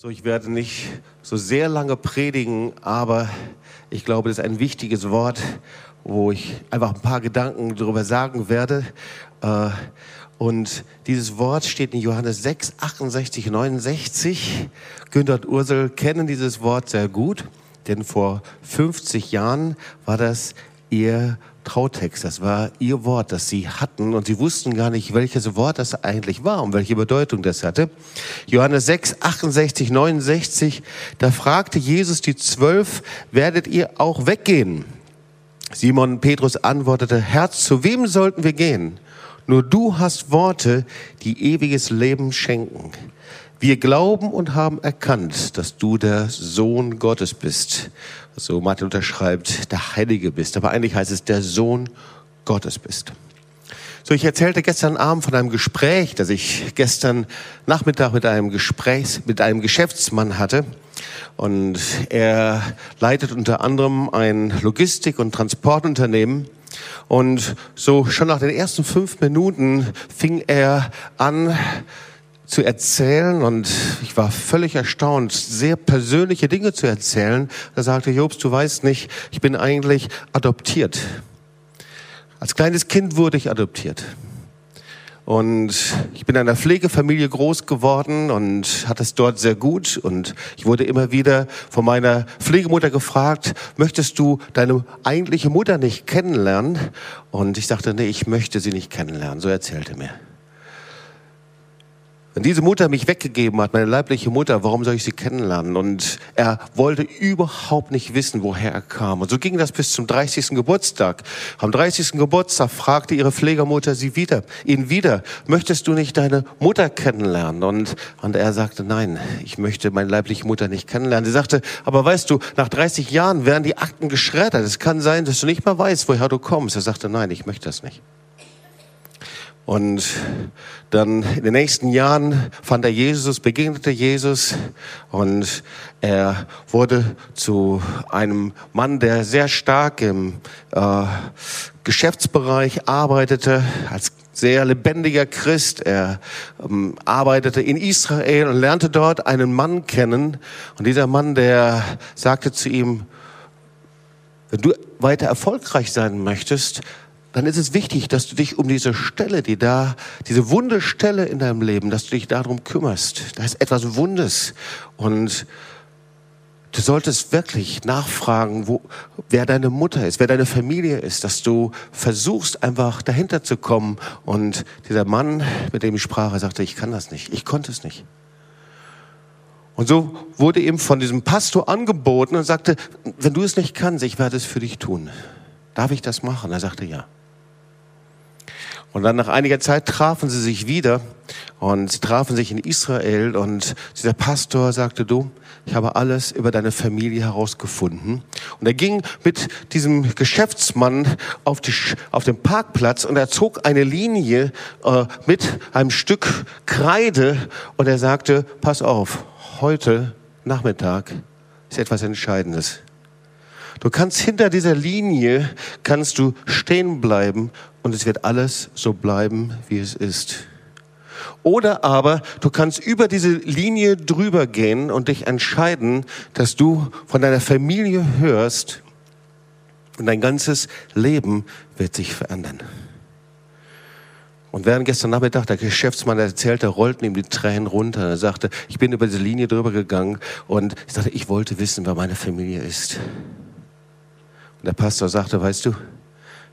So, ich werde nicht so sehr lange predigen, aber ich glaube, das ist ein wichtiges Wort, wo ich einfach ein paar Gedanken darüber sagen werde. Äh, und dieses Wort steht in Johannes 6, 68, 69. Günther und Ursel kennen dieses Wort sehr gut, denn vor 50 Jahren war das ihr Trautext. Das war ihr Wort, das sie hatten und sie wussten gar nicht, welches Wort das eigentlich war und welche Bedeutung das hatte. Johannes 6, 68, 69, da fragte Jesus die Zwölf, werdet ihr auch weggehen? Simon Petrus antwortete, Herr, zu wem sollten wir gehen? Nur du hast Worte, die ewiges Leben schenken. Wir glauben und haben erkannt, dass du der Sohn Gottes bist so Martin unterschreibt, der Heilige bist. Aber eigentlich heißt es, der Sohn Gottes bist. So, ich erzählte gestern Abend von einem Gespräch, das ich gestern Nachmittag mit einem Gesprächs, mit einem Geschäftsmann hatte. Und er leitet unter anderem ein Logistik- und Transportunternehmen. Und so schon nach den ersten fünf Minuten fing er an, zu erzählen und ich war völlig erstaunt, sehr persönliche Dinge zu erzählen. Da sagte Jobst, du weißt nicht, ich bin eigentlich adoptiert. Als kleines Kind wurde ich adoptiert. Und ich bin in einer Pflegefamilie groß geworden und hatte es dort sehr gut. Und ich wurde immer wieder von meiner Pflegemutter gefragt, möchtest du deine eigentliche Mutter nicht kennenlernen? Und ich sagte, nee, ich möchte sie nicht kennenlernen. So erzählte mir. Wenn diese Mutter mich weggegeben hat, meine leibliche Mutter, warum soll ich sie kennenlernen? Und er wollte überhaupt nicht wissen, woher er kam. Und so ging das bis zum 30. Geburtstag. Am 30. Geburtstag fragte ihre Pflegermutter sie wieder, ihn wieder, möchtest du nicht deine Mutter kennenlernen? Und, und er sagte, nein, ich möchte meine leibliche Mutter nicht kennenlernen. Sie sagte, aber weißt du, nach 30 Jahren werden die Akten geschreddert. Es kann sein, dass du nicht mehr weißt, woher du kommst. Er sagte, nein, ich möchte das nicht. Und dann in den nächsten Jahren fand er Jesus, begegnete Jesus und er wurde zu einem Mann, der sehr stark im äh, Geschäftsbereich arbeitete, als sehr lebendiger Christ. Er ähm, arbeitete in Israel und lernte dort einen Mann kennen. Und dieser Mann, der sagte zu ihm, wenn du weiter erfolgreich sein möchtest, dann ist es wichtig, dass du dich um diese Stelle, die da, diese wunde Stelle in deinem Leben, dass du dich darum kümmerst. Da ist etwas Wundes. Und du solltest wirklich nachfragen, wo, wer deine Mutter ist, wer deine Familie ist, dass du versuchst, einfach dahinter zu kommen. Und dieser Mann, mit dem ich sprach, er sagte, ich kann das nicht. Ich konnte es nicht. Und so wurde ihm von diesem Pastor angeboten und sagte, wenn du es nicht kannst, ich werde es für dich tun. Darf ich das machen? Er sagte, ja. Und dann nach einiger Zeit trafen sie sich wieder und sie trafen sich in Israel und dieser Pastor sagte, du, ich habe alles über deine Familie herausgefunden. Und er ging mit diesem Geschäftsmann auf, die, auf den Parkplatz und er zog eine Linie äh, mit einem Stück Kreide und er sagte, pass auf, heute Nachmittag ist etwas Entscheidendes. Du kannst hinter dieser Linie, kannst du stehen bleiben und es wird alles so bleiben, wie es ist. Oder aber du kannst über diese Linie drüber gehen und dich entscheiden, dass du von deiner Familie hörst und dein ganzes Leben wird sich verändern. Und während gestern Nachmittag der Geschäftsmann erzählte, rollten ihm die Tränen runter. Er sagte, ich bin über diese Linie drüber gegangen und ich sagte, ich wollte wissen, wer meine Familie ist. Und der Pastor sagte, weißt du,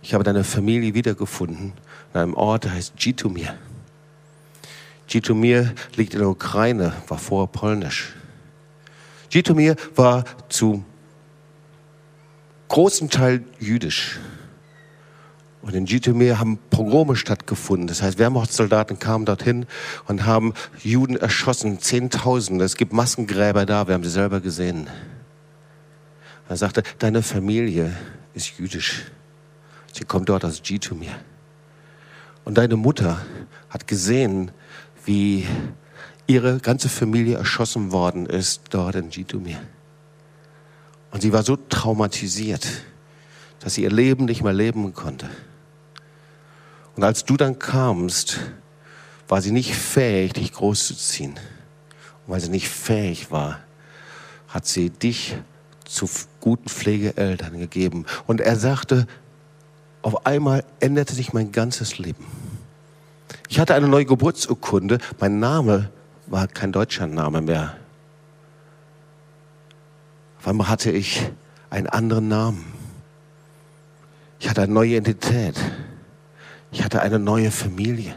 ich habe deine Familie wiedergefunden an einem Ort, der heißt Jitomir. Jitomir liegt in der Ukraine, war vorher polnisch. Jitomir war zu großem Teil jüdisch. Und in Jitomir haben Pogrome stattgefunden. Das heißt, Wehrmachtssoldaten kamen dorthin und haben Juden erschossen, Zehntausende. Es gibt Massengräber da, wir haben sie selber gesehen. Er sagte, deine Familie ist jüdisch. Sie kommt dort aus Jitomir. Und deine Mutter hat gesehen, wie ihre ganze Familie erschossen worden ist dort in Jitomir. Und sie war so traumatisiert, dass sie ihr Leben nicht mehr leben konnte. Und als du dann kamst, war sie nicht fähig, dich großzuziehen. weil sie nicht fähig war, hat sie dich zu guten Pflegeeltern gegeben. Und er sagte, auf einmal änderte sich mein ganzes Leben. Ich hatte eine neue Geburtsurkunde. Mein Name war kein deutscher Name mehr. Auf einmal hatte ich einen anderen Namen. Ich hatte eine neue Identität. Ich hatte eine neue Familie.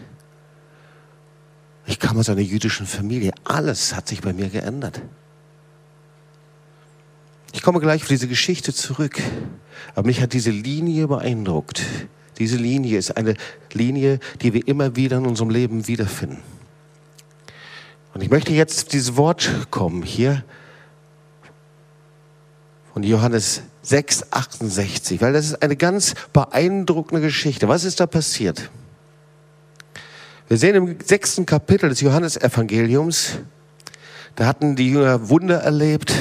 Ich kam aus einer jüdischen Familie. Alles hat sich bei mir geändert. Ich komme gleich auf diese Geschichte zurück. Aber mich hat diese Linie beeindruckt. Diese Linie ist eine Linie, die wir immer wieder in unserem Leben wiederfinden. Und ich möchte jetzt auf dieses Wort kommen hier von Johannes 6, 68, weil das ist eine ganz beeindruckende Geschichte. Was ist da passiert? Wir sehen im sechsten Kapitel des Johannesevangeliums, da hatten die Jünger Wunder erlebt.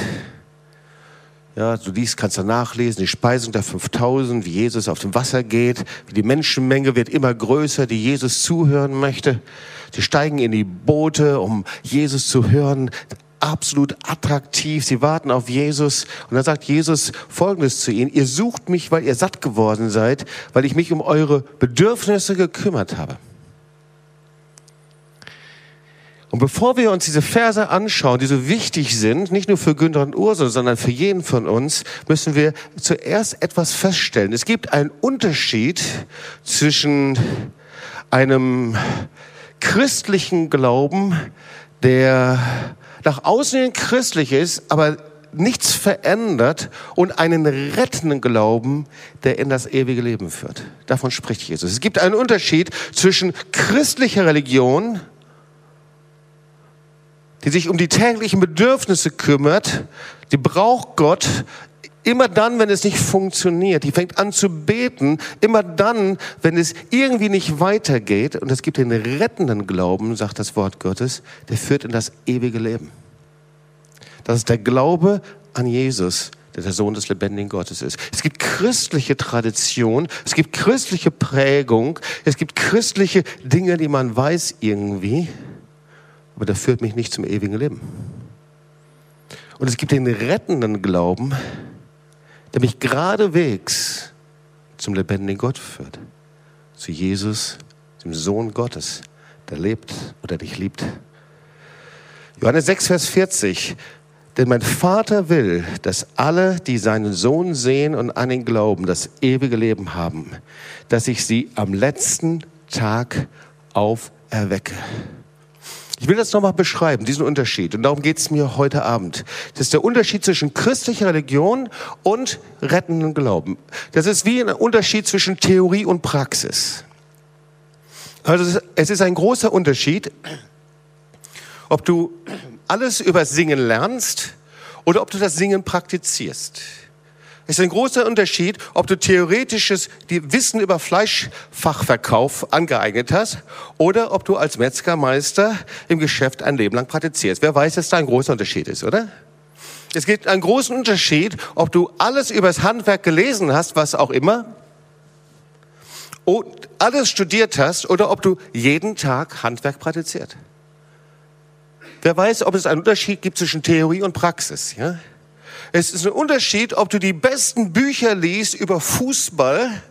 Ja, du liest, kannst du nachlesen, die Speisung der 5000, wie Jesus auf dem Wasser geht, wie die Menschenmenge wird immer größer, die Jesus zuhören möchte. Sie steigen in die Boote, um Jesus zu hören. Absolut attraktiv. Sie warten auf Jesus. Und dann sagt Jesus Folgendes zu ihnen. Ihr sucht mich, weil ihr satt geworden seid, weil ich mich um eure Bedürfnisse gekümmert habe. Und bevor wir uns diese Verse anschauen, die so wichtig sind, nicht nur für Günther und Ursula, sondern für jeden von uns, müssen wir zuerst etwas feststellen. Es gibt einen Unterschied zwischen einem christlichen Glauben, der nach außen hin christlich ist, aber nichts verändert und einen rettenden Glauben, der in das ewige Leben führt. Davon spricht Jesus. Es gibt einen Unterschied zwischen christlicher Religion, die sich um die täglichen Bedürfnisse kümmert, die braucht Gott immer dann, wenn es nicht funktioniert. Die fängt an zu beten, immer dann, wenn es irgendwie nicht weitergeht. Und es gibt den rettenden Glauben, sagt das Wort Gottes, der führt in das ewige Leben. Das ist der Glaube an Jesus, der der Sohn des lebendigen Gottes ist. Es gibt christliche Tradition, es gibt christliche Prägung, es gibt christliche Dinge, die man weiß irgendwie aber der führt mich nicht zum ewigen Leben. Und es gibt den rettenden Glauben, der mich geradewegs zum lebendigen Gott führt. Zu Jesus, dem Sohn Gottes, der lebt oder dich liebt. Johannes 6, Vers 40. Denn mein Vater will, dass alle, die seinen Sohn sehen und an ihn glauben, das ewige Leben haben, dass ich sie am letzten Tag auferwecke. Ich will das nochmal beschreiben, diesen Unterschied. Und darum geht es mir heute Abend. Das ist der Unterschied zwischen christlicher Religion und rettendem Glauben. Das ist wie ein Unterschied zwischen Theorie und Praxis. Also es ist ein großer Unterschied, ob du alles über Singen lernst oder ob du das Singen praktizierst. Es ist ein großer Unterschied, ob du theoretisches Wissen über Fleischfachverkauf angeeignet hast oder ob du als Metzgermeister im Geschäft ein Leben lang praktizierst. Wer weiß, dass da ein großer Unterschied ist, oder? Es gibt einen großen Unterschied, ob du alles über das Handwerk gelesen hast, was auch immer, und alles studiert hast oder ob du jeden Tag Handwerk praktiziert. Wer weiß, ob es einen Unterschied gibt zwischen Theorie und Praxis, ja? Es ist ein Unterschied, ob du die besten Bücher liest über Fußball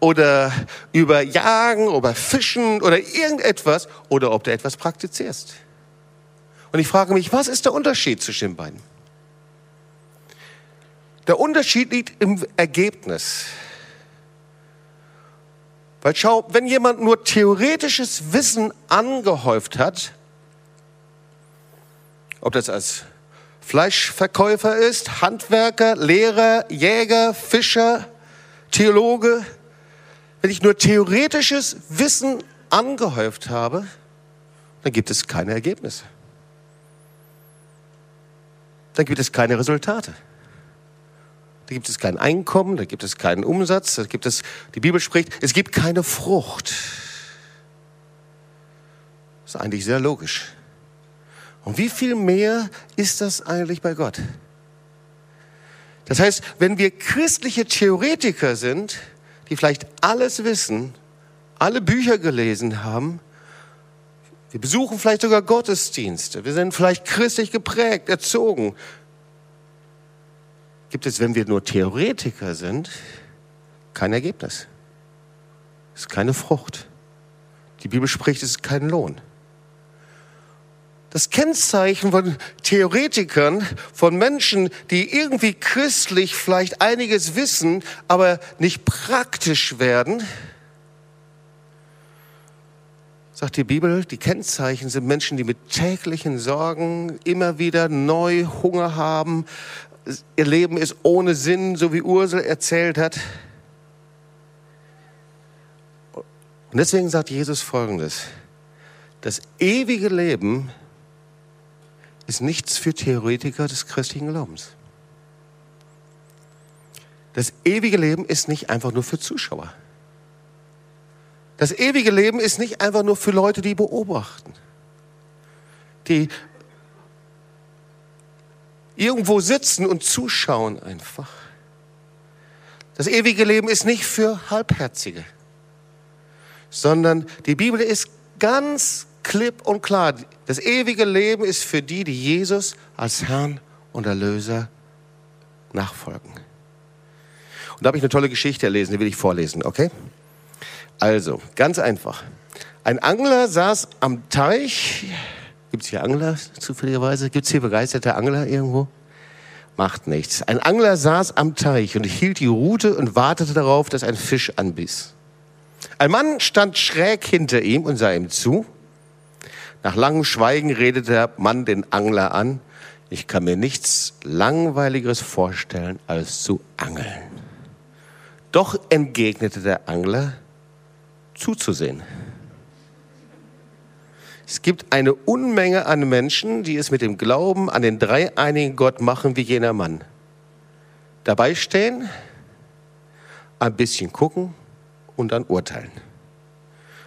oder über Jagen oder Fischen oder irgendetwas oder ob du etwas praktizierst. Und ich frage mich, was ist der Unterschied zwischen den beiden? Der Unterschied liegt im Ergebnis. Weil schau, wenn jemand nur theoretisches Wissen angehäuft hat, ob das als Fleischverkäufer ist, Handwerker, Lehrer, Jäger, Fischer, Theologe, wenn ich nur theoretisches Wissen angehäuft habe, dann gibt es keine Ergebnisse. Dann gibt es keine Resultate. Da gibt es kein Einkommen, da gibt es keinen Umsatz, da gibt es, die Bibel spricht, es gibt keine Frucht. Das ist eigentlich sehr logisch. Und wie viel mehr ist das eigentlich bei Gott? Das heißt, wenn wir christliche Theoretiker sind, die vielleicht alles wissen, alle Bücher gelesen haben, Wir besuchen vielleicht sogar Gottesdienste. Wir sind vielleicht christlich geprägt, erzogen. Gibt es, wenn wir nur Theoretiker sind, kein Ergebnis. Es ist keine Frucht. Die Bibel spricht, es ist kein Lohn. Das Kennzeichen von Theoretikern, von Menschen, die irgendwie christlich vielleicht einiges wissen, aber nicht praktisch werden, sagt die Bibel, die Kennzeichen sind Menschen, die mit täglichen Sorgen immer wieder neu Hunger haben. Ihr Leben ist ohne Sinn, so wie Ursel erzählt hat. Und deswegen sagt Jesus Folgendes. Das ewige Leben ist nichts für Theoretiker des christlichen Glaubens. Das ewige Leben ist nicht einfach nur für Zuschauer. Das ewige Leben ist nicht einfach nur für Leute, die beobachten, die irgendwo sitzen und zuschauen einfach. Das ewige Leben ist nicht für Halbherzige, sondern die Bibel ist ganz klipp und klar. Das ewige Leben ist für die, die Jesus als Herrn und Erlöser nachfolgen. Und da habe ich eine tolle Geschichte erlesen, die will ich vorlesen, okay? Also, ganz einfach. Ein Angler saß am Teich. Gibt es hier Angler zufälligerweise? Gibt es hier begeisterte Angler irgendwo? Macht nichts. Ein Angler saß am Teich und hielt die Rute und wartete darauf, dass ein Fisch anbiss. Ein Mann stand schräg hinter ihm und sah ihm zu. Nach langem Schweigen redete der Mann den Angler an. Ich kann mir nichts Langweiligeres vorstellen, als zu angeln. Doch entgegnete der Angler, zuzusehen. Es gibt eine Unmenge an Menschen, die es mit dem Glauben an den dreieinigen Gott machen wie jener Mann. Dabei stehen, ein bisschen gucken und dann urteilen.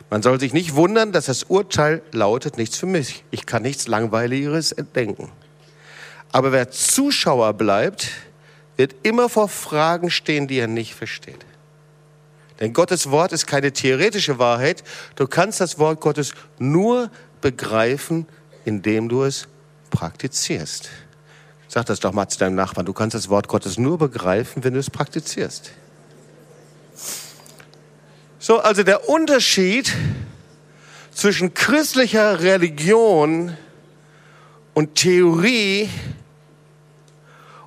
Man soll sich nicht wundern, dass das Urteil lautet, nichts für mich. Ich kann nichts Langweiligeres entdenken. Aber wer Zuschauer bleibt, wird immer vor Fragen stehen, die er nicht versteht. Denn Gottes Wort ist keine theoretische Wahrheit. Du kannst das Wort Gottes nur begreifen, indem du es praktizierst. Sag das doch mal zu deinem Nachbarn. Du kannst das Wort Gottes nur begreifen, wenn du es praktizierst. So, also der Unterschied zwischen christlicher Religion und Theorie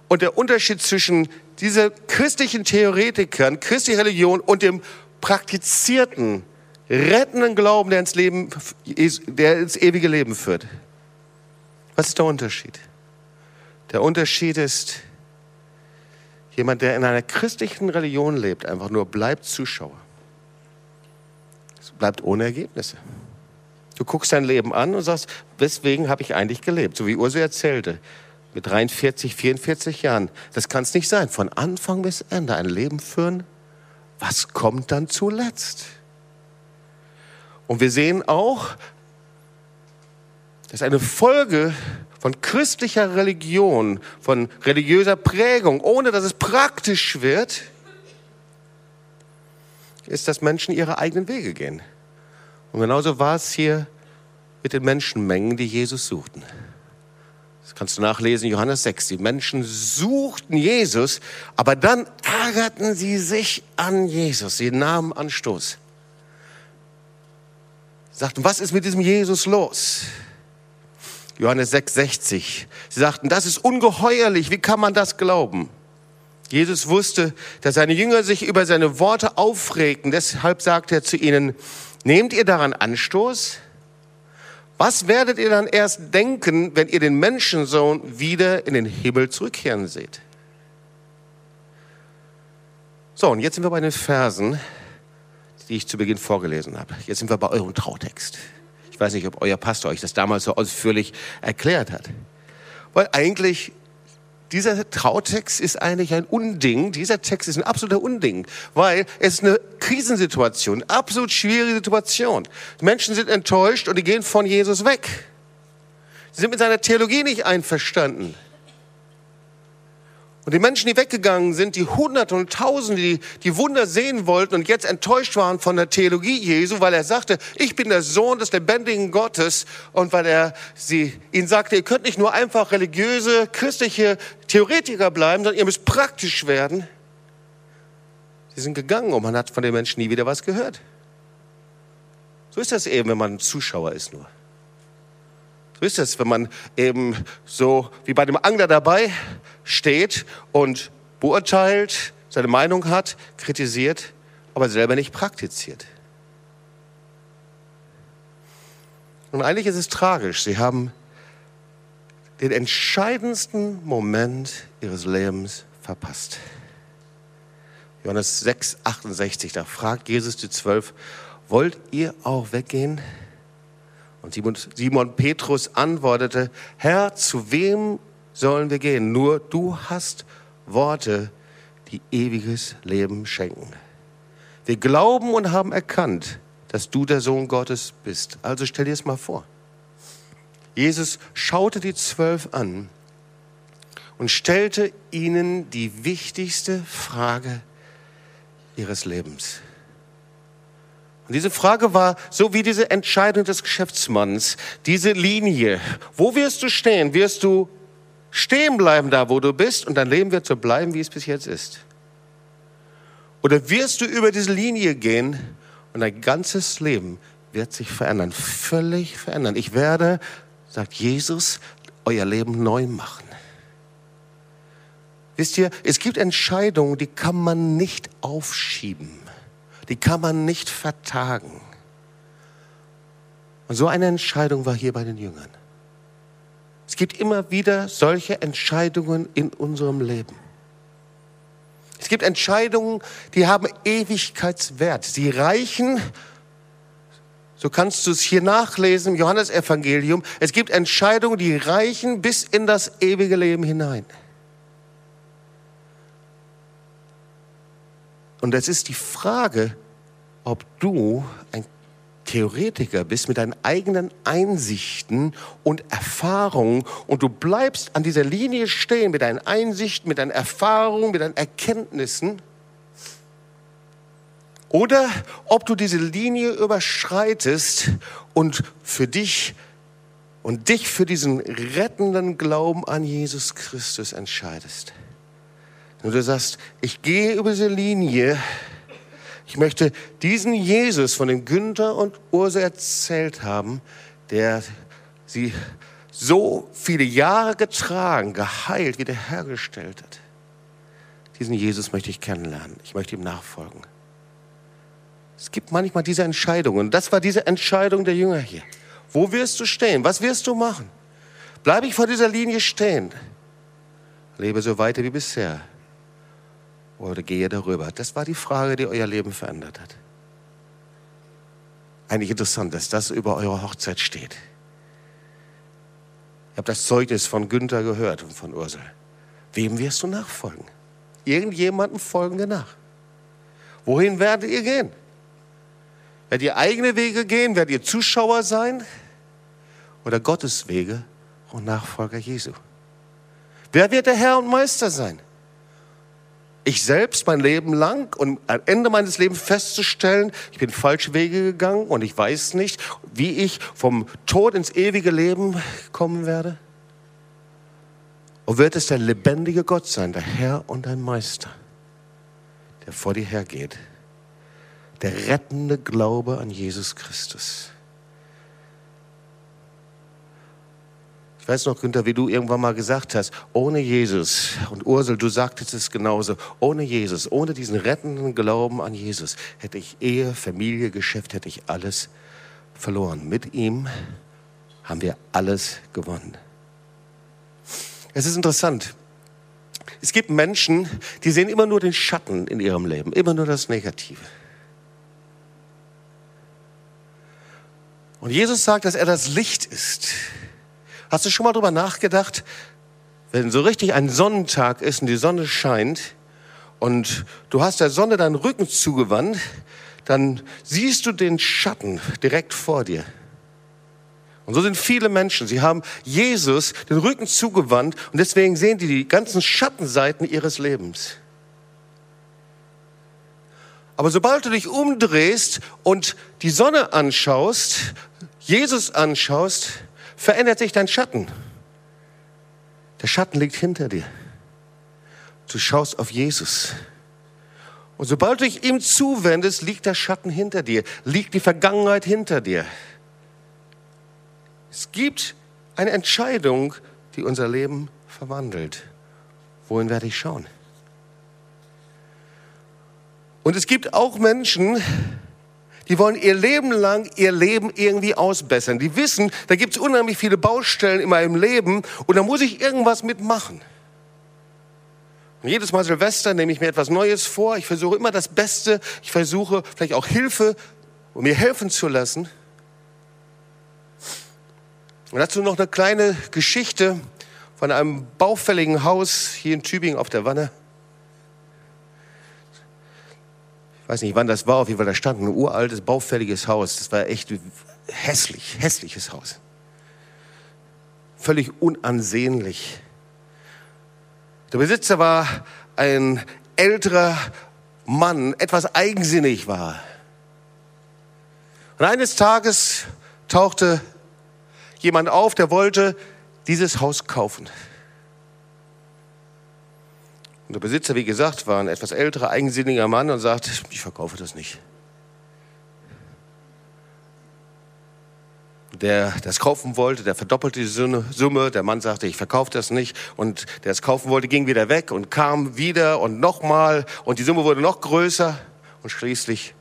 und der Unterschied zwischen diese christlichen Theoretikern, christliche Religion und dem praktizierten, rettenden Glauben, der ins Leben, der ins ewige Leben führt. Was ist der Unterschied? Der Unterschied ist, jemand, der in einer christlichen Religion lebt, einfach nur bleibt Zuschauer. Bleibt ohne Ergebnisse. Du guckst dein Leben an und sagst, weswegen habe ich eigentlich gelebt? So wie Urso erzählte mit 43, 44 Jahren. Das kann es nicht sein. Von Anfang bis Ende ein Leben führen. Was kommt dann zuletzt? Und wir sehen auch, dass eine Folge von christlicher Religion, von religiöser Prägung, ohne dass es praktisch wird, ist, dass Menschen ihre eigenen Wege gehen. Und genauso war es hier mit den Menschenmengen, die Jesus suchten. Das kannst du nachlesen, Johannes 6. Die Menschen suchten Jesus, aber dann ärgerten sie sich an Jesus. Sie nahmen Anstoß. Sie sagten, was ist mit diesem Jesus los? Johannes 6, 60. Sie sagten, das ist ungeheuerlich. Wie kann man das glauben? Jesus wusste, dass seine Jünger sich über seine Worte aufregten. Deshalb sagte er zu ihnen, nehmt ihr daran Anstoß? Was werdet ihr dann erst denken, wenn ihr den Menschensohn wieder in den Himmel zurückkehren seht? So, und jetzt sind wir bei den Versen, die ich zu Beginn vorgelesen habe. Jetzt sind wir bei eurem Trautext. Ich weiß nicht, ob euer Pastor euch das damals so ausführlich erklärt hat. Weil eigentlich dieser Trautext ist eigentlich ein Unding. Dieser Text ist ein absoluter Unding, weil es ist eine Krisensituation, absolut schwierige Situation. Die Menschen sind enttäuscht und die gehen von Jesus weg. Sie sind mit seiner Theologie nicht einverstanden. Und die Menschen, die weggegangen sind, die Hunderte und Tausende, die die Wunder sehen wollten und jetzt enttäuscht waren von der Theologie Jesu, weil er sagte, ich bin der Sohn des lebendigen Gottes und weil er sie, ihnen sagte, ihr könnt nicht nur einfach religiöse, christliche Theoretiker bleiben, sondern ihr müsst praktisch werden. Sie sind gegangen und man hat von den Menschen nie wieder was gehört. So ist das eben, wenn man ein Zuschauer ist nur. So ist es, wenn man eben so wie bei dem Angler dabei steht und beurteilt, seine Meinung hat, kritisiert, aber selber nicht praktiziert. Und eigentlich ist es tragisch. Sie haben den entscheidendsten Moment ihres Lebens verpasst. Johannes 6, 68, da fragt Jesus die Zwölf, wollt ihr auch weggehen? Und Simon, Petrus antwortete, Herr, zu wem sollen wir gehen? Nur du hast Worte, die ewiges Leben schenken. Wir glauben und haben erkannt, dass du der Sohn Gottes bist. Also stell dir es mal vor. Jesus schaute die Zwölf an und stellte ihnen die wichtigste Frage ihres Lebens. Und diese Frage war so wie diese Entscheidung des Geschäftsmanns, diese Linie. Wo wirst du stehen? Wirst du stehen bleiben da, wo du bist und dein Leben wird so bleiben, wie es bis jetzt ist? Oder wirst du über diese Linie gehen und dein ganzes Leben wird sich verändern, völlig verändern. Ich werde, sagt Jesus, euer Leben neu machen. Wisst ihr, es gibt Entscheidungen, die kann man nicht aufschieben die kann man nicht vertagen. Und so eine Entscheidung war hier bei den Jüngern. Es gibt immer wieder solche Entscheidungen in unserem Leben. Es gibt Entscheidungen, die haben Ewigkeitswert. Sie reichen, so kannst du es hier nachlesen im Johannesevangelium, es gibt Entscheidungen, die reichen bis in das ewige Leben hinein. Und es ist die Frage, ob du ein Theoretiker bist mit deinen eigenen Einsichten und Erfahrungen und du bleibst an dieser Linie stehen mit deinen Einsichten, mit deinen Erfahrungen, mit deinen Erkenntnissen. Oder ob du diese Linie überschreitest und für dich und dich für diesen rettenden Glauben an Jesus Christus entscheidest. Und du sagst, ich gehe über diese Linie. Ich möchte diesen Jesus, von dem Günther und Urse erzählt haben, der sie so viele Jahre getragen, geheilt, wiederhergestellt hat. Diesen Jesus möchte ich kennenlernen. Ich möchte ihm nachfolgen. Es gibt manchmal diese Entscheidungen. Das war diese Entscheidung der Jünger hier. Wo wirst du stehen? Was wirst du machen? Bleibe ich vor dieser Linie stehen? Lebe so weiter wie bisher oder gehe darüber? Das war die Frage, die euer Leben verändert hat. Eigentlich interessant, dass das über eure Hochzeit steht. Ich habe das Zeugnis von Günther gehört und von Ursel. Wem wirst du nachfolgen? Irgendjemandem folgen wir nach. Wohin werdet ihr gehen? Werdet ihr eigene Wege gehen? Werdet ihr Zuschauer sein? Oder Gottes Wege und Nachfolger Jesu? Wer wird der Herr und Meister sein? Ich selbst mein Leben lang und am Ende meines Lebens festzustellen, ich bin falsche Wege gegangen und ich weiß nicht, wie ich vom Tod ins ewige Leben kommen werde? Und wird es der lebendige Gott sein, der Herr und dein Meister, der vor dir hergeht? Der rettende Glaube an Jesus Christus. Ich weiß noch, Günther, wie du irgendwann mal gesagt hast, ohne Jesus, und Ursel, du sagtest es genauso, ohne Jesus, ohne diesen rettenden Glauben an Jesus, hätte ich Ehe, Familie, Geschäft, hätte ich alles verloren. Mit ihm haben wir alles gewonnen. Es ist interessant. Es gibt Menschen, die sehen immer nur den Schatten in ihrem Leben, immer nur das Negative. Und Jesus sagt, dass er das Licht ist. Hast du schon mal drüber nachgedacht, wenn so richtig ein Sonnentag ist und die Sonne scheint und du hast der Sonne deinen Rücken zugewandt, dann siehst du den Schatten direkt vor dir. Und so sind viele Menschen. Sie haben Jesus den Rücken zugewandt und deswegen sehen die die ganzen Schattenseiten ihres Lebens. Aber sobald du dich umdrehst und die Sonne anschaust, Jesus anschaust, verändert sich dein Schatten. Der Schatten liegt hinter dir. Du schaust auf Jesus. Und sobald du dich ihm zuwendest, liegt der Schatten hinter dir, liegt die Vergangenheit hinter dir. Es gibt eine Entscheidung, die unser Leben verwandelt. Wohin werde ich schauen? Und es gibt auch Menschen, die wollen ihr Leben lang ihr Leben irgendwie ausbessern. Die wissen, da gibt es unheimlich viele Baustellen in meinem Leben und da muss ich irgendwas mitmachen. Und jedes Mal Silvester nehme ich mir etwas Neues vor. Ich versuche immer das Beste. Ich versuche vielleicht auch Hilfe, um mir helfen zu lassen. Und dazu noch eine kleine Geschichte von einem baufälligen Haus hier in Tübingen auf der Wanne. Ich weiß nicht, wann das war, auf jeden Fall, da stand ein uraltes, baufälliges Haus. Das war echt hässlich, hässliches Haus. Völlig unansehnlich. Der Besitzer war ein älterer Mann, etwas eigensinnig war. Und eines Tages tauchte jemand auf, der wollte dieses Haus kaufen. Und der Besitzer, wie gesagt, war ein etwas älterer, eigensinniger Mann und sagt, ich verkaufe das nicht. Der das kaufen wollte, der verdoppelte die Summe. Der Mann sagte, ich verkaufe das nicht. Und der es kaufen wollte, ging wieder weg und kam wieder und nochmal. Und die Summe wurde noch größer. Und schließlich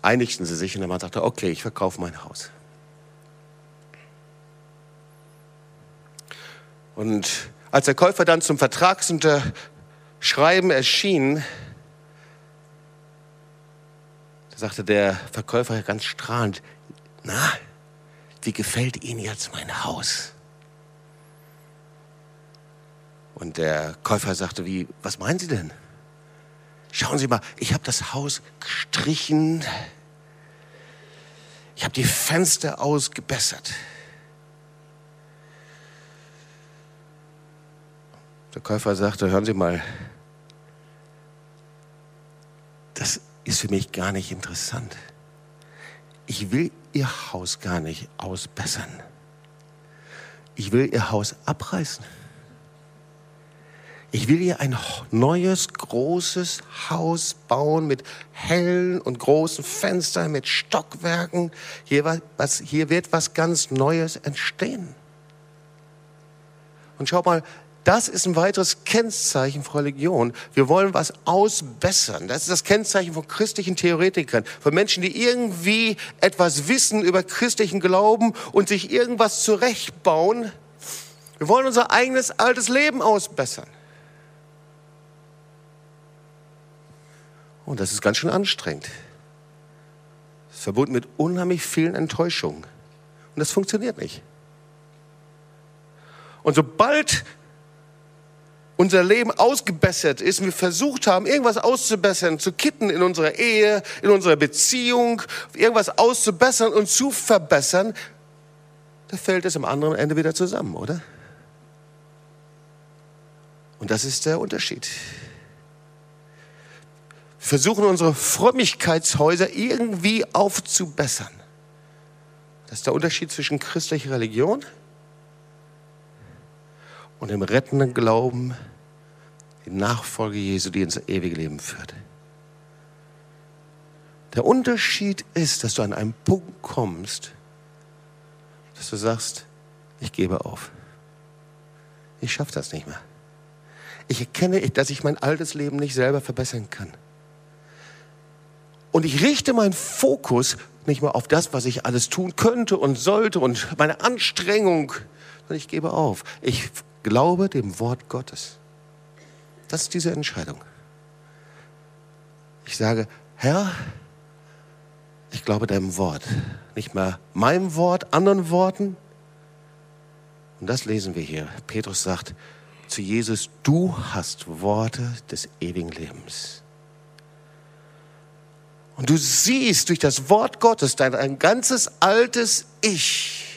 einigten sie sich und der Mann sagte, okay, ich verkaufe mein Haus. Und als der Käufer dann zum Vertragsunterschreiben erschien, da sagte der Verkäufer ganz strahlend, na, wie gefällt Ihnen jetzt mein Haus? Und der Käufer sagte, wie, was meinen Sie denn? Schauen Sie mal, ich habe das Haus gestrichen, ich habe die Fenster ausgebessert. Der Käufer sagte, hören Sie mal, das ist für mich gar nicht interessant. Ich will Ihr Haus gar nicht ausbessern. Ich will Ihr Haus abreißen. Ich will ihr ein neues, großes Haus bauen mit hellen und großen Fenstern, mit Stockwerken. Hier, was, hier wird was ganz Neues entstehen. Und schau mal, das ist ein weiteres Kennzeichen von Religion. Wir wollen was ausbessern. Das ist das Kennzeichen von christlichen Theoretikern, von Menschen, die irgendwie etwas wissen über christlichen Glauben und sich irgendwas zurechtbauen. Wir wollen unser eigenes altes Leben ausbessern. Und das ist ganz schön anstrengend. Das ist verbunden mit unheimlich vielen Enttäuschungen. Und das funktioniert nicht. Und sobald unser Leben ausgebessert ist und wir versucht haben, irgendwas auszubessern, zu kitten in unserer Ehe, in unserer Beziehung, irgendwas auszubessern und zu verbessern, da fällt es am anderen Ende wieder zusammen, oder? Und das ist der Unterschied. Wir versuchen unsere Frömmigkeitshäuser irgendwie aufzubessern. Das ist der Unterschied zwischen christlicher Religion und dem rettenden Glauben die Nachfolge Jesu, die ins ewige Leben führt. Der Unterschied ist, dass du an einen Punkt kommst, dass du sagst, ich gebe auf. Ich schaffe das nicht mehr. Ich erkenne, dass ich mein altes Leben nicht selber verbessern kann. Und ich richte meinen Fokus nicht mehr auf das, was ich alles tun könnte und sollte und meine Anstrengung, sondern ich gebe auf. Ich glaube dem Wort Gottes. Das ist diese Entscheidung. Ich sage, Herr, ich glaube deinem Wort. Nicht mehr meinem Wort, anderen Worten. Und das lesen wir hier. Petrus sagt zu Jesus, du hast Worte des ewigen Lebens. Und du siehst durch das Wort Gottes dein ein ganzes altes Ich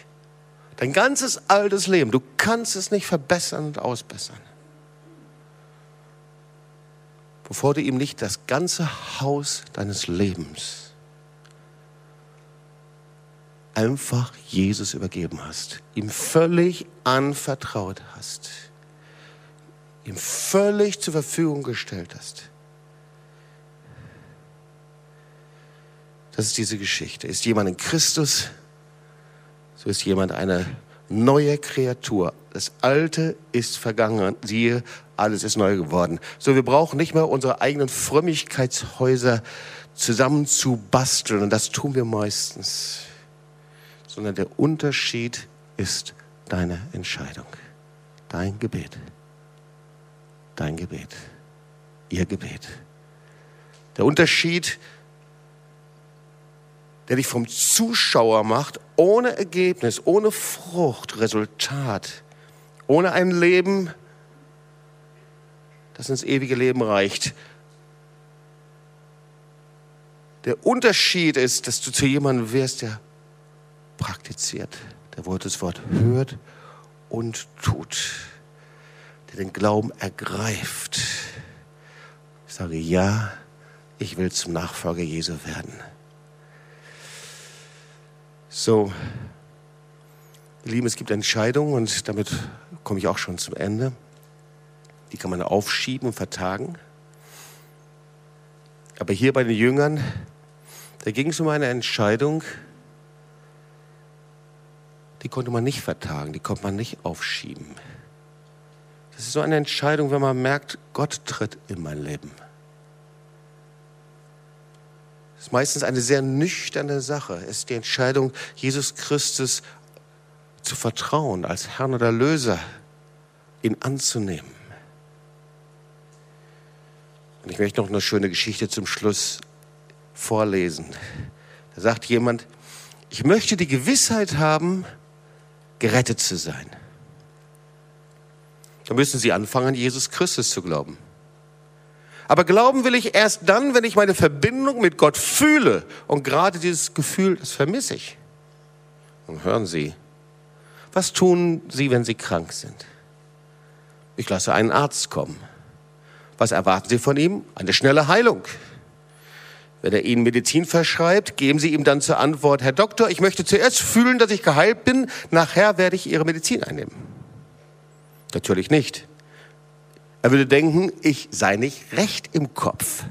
Dein ganzes altes Leben, du kannst es nicht verbessern und ausbessern. Bevor du ihm nicht das ganze Haus deines Lebens einfach Jesus übergeben hast, ihm völlig anvertraut hast, ihm völlig zur Verfügung gestellt hast. Das ist diese Geschichte. Ist jemand in Christus, so ist jemand eine neue Kreatur. Das Alte ist vergangen. Siehe, alles ist neu geworden. So, wir brauchen nicht mehr unsere eigenen Frömmigkeitshäuser zusammen zu basteln. Und das tun wir meistens. Sondern der Unterschied ist deine Entscheidung. Dein Gebet. Dein Gebet. Ihr Gebet. Der Unterschied ist, der dich vom Zuschauer macht, ohne Ergebnis, ohne Frucht, Resultat, ohne ein Leben, das ins ewige Leben reicht. Der Unterschied ist, dass du zu jemandem wirst, der praktiziert, der das Wort hört und tut, der den Glauben ergreift. Ich sage ja, ich will zum Nachfolger Jesu werden. So, ihr Lieben, es gibt Entscheidungen und damit komme ich auch schon zum Ende. Die kann man aufschieben und vertagen. Aber hier bei den Jüngern, da ging es um eine Entscheidung, die konnte man nicht vertagen, die konnte man nicht aufschieben. Das ist so eine Entscheidung, wenn man merkt, Gott tritt in mein Leben ist meistens eine sehr nüchterne Sache. Es ist die Entscheidung, Jesus Christus zu vertrauen, als Herrn oder Löser, ihn anzunehmen. Und ich möchte noch eine schöne Geschichte zum Schluss vorlesen. Da sagt jemand, ich möchte die Gewissheit haben, gerettet zu sein. Da müssen Sie anfangen, Jesus Christus zu glauben. Aber glauben will ich erst dann, wenn ich meine Verbindung mit Gott fühle. Und gerade dieses Gefühl, das vermisse ich. Und hören Sie, was tun Sie, wenn Sie krank sind? Ich lasse einen Arzt kommen. Was erwarten Sie von ihm? Eine schnelle Heilung. Wenn er Ihnen Medizin verschreibt, geben Sie ihm dann zur Antwort, Herr Doktor, ich möchte zuerst fühlen, dass ich geheilt bin, nachher werde ich Ihre Medizin einnehmen. Natürlich nicht. Er würde denken, ich sei nicht recht im Kopf.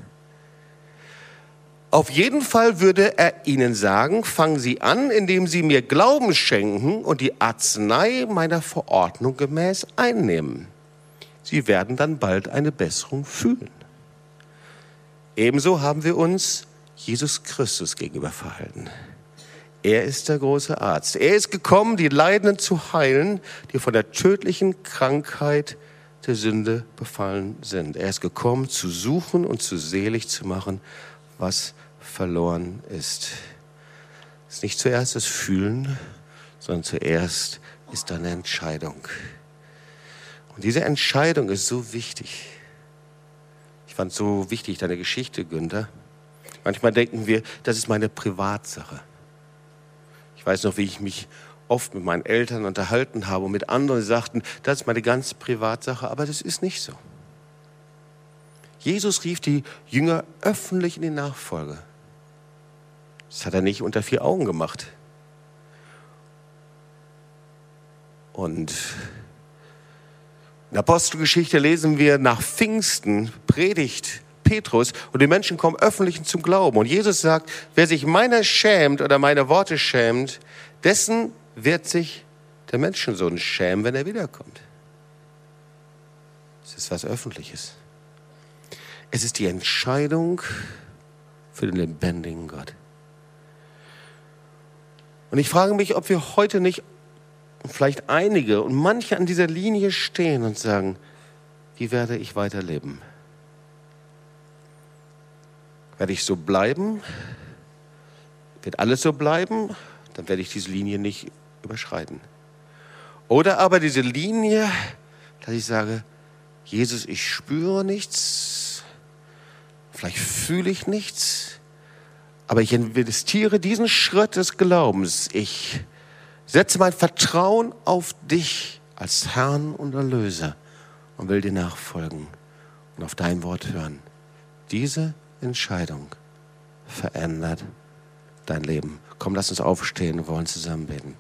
Auf jeden Fall würde er ihnen sagen, fangen Sie an, indem Sie mir Glauben schenken und die Arznei meiner Verordnung gemäß einnehmen. Sie werden dann bald eine Besserung fühlen. Ebenso haben wir uns Jesus Christus gegenüber verhalten. Er ist der große Arzt. Er ist gekommen, die Leidenden zu heilen, die von der tödlichen Krankheit der Sünde befallen sind. Er ist gekommen, zu suchen und zu selig zu machen, was verloren ist. Es ist nicht zuerst das Fühlen, sondern zuerst ist eine Entscheidung. Und diese Entscheidung ist so wichtig. Ich fand so wichtig deine Geschichte, Günther. Manchmal denken wir, das ist meine Privatsache. Ich weiß noch, wie ich mich oft mit meinen Eltern unterhalten habe und mit anderen, sagten, das ist meine ganz Privatsache, aber das ist nicht so. Jesus rief die Jünger öffentlich in die Nachfolge. Das hat er nicht unter vier Augen gemacht. Und in der Apostelgeschichte lesen wir nach Pfingsten predigt Petrus und die Menschen kommen öffentlich zum Glauben. Und Jesus sagt, wer sich meiner schämt oder meine Worte schämt, dessen wird sich der Menschensohn schämen, wenn er wiederkommt. Es ist was Öffentliches. Es ist die Entscheidung für den lebendigen Gott. Und ich frage mich, ob wir heute nicht, vielleicht einige und manche an dieser Linie stehen und sagen, wie werde ich weiterleben? Werde ich so bleiben? Wird alles so bleiben? Dann werde ich diese Linie nicht überschreiten. Oder aber diese Linie, dass ich sage, Jesus, ich spüre nichts, vielleicht fühle ich nichts, aber ich investiere diesen Schritt des Glaubens. Ich setze mein Vertrauen auf dich als Herrn und Erlöser und will dir nachfolgen und auf dein Wort hören. Diese Entscheidung verändert dein Leben. Komm, lass uns aufstehen und wollen zusammen beten.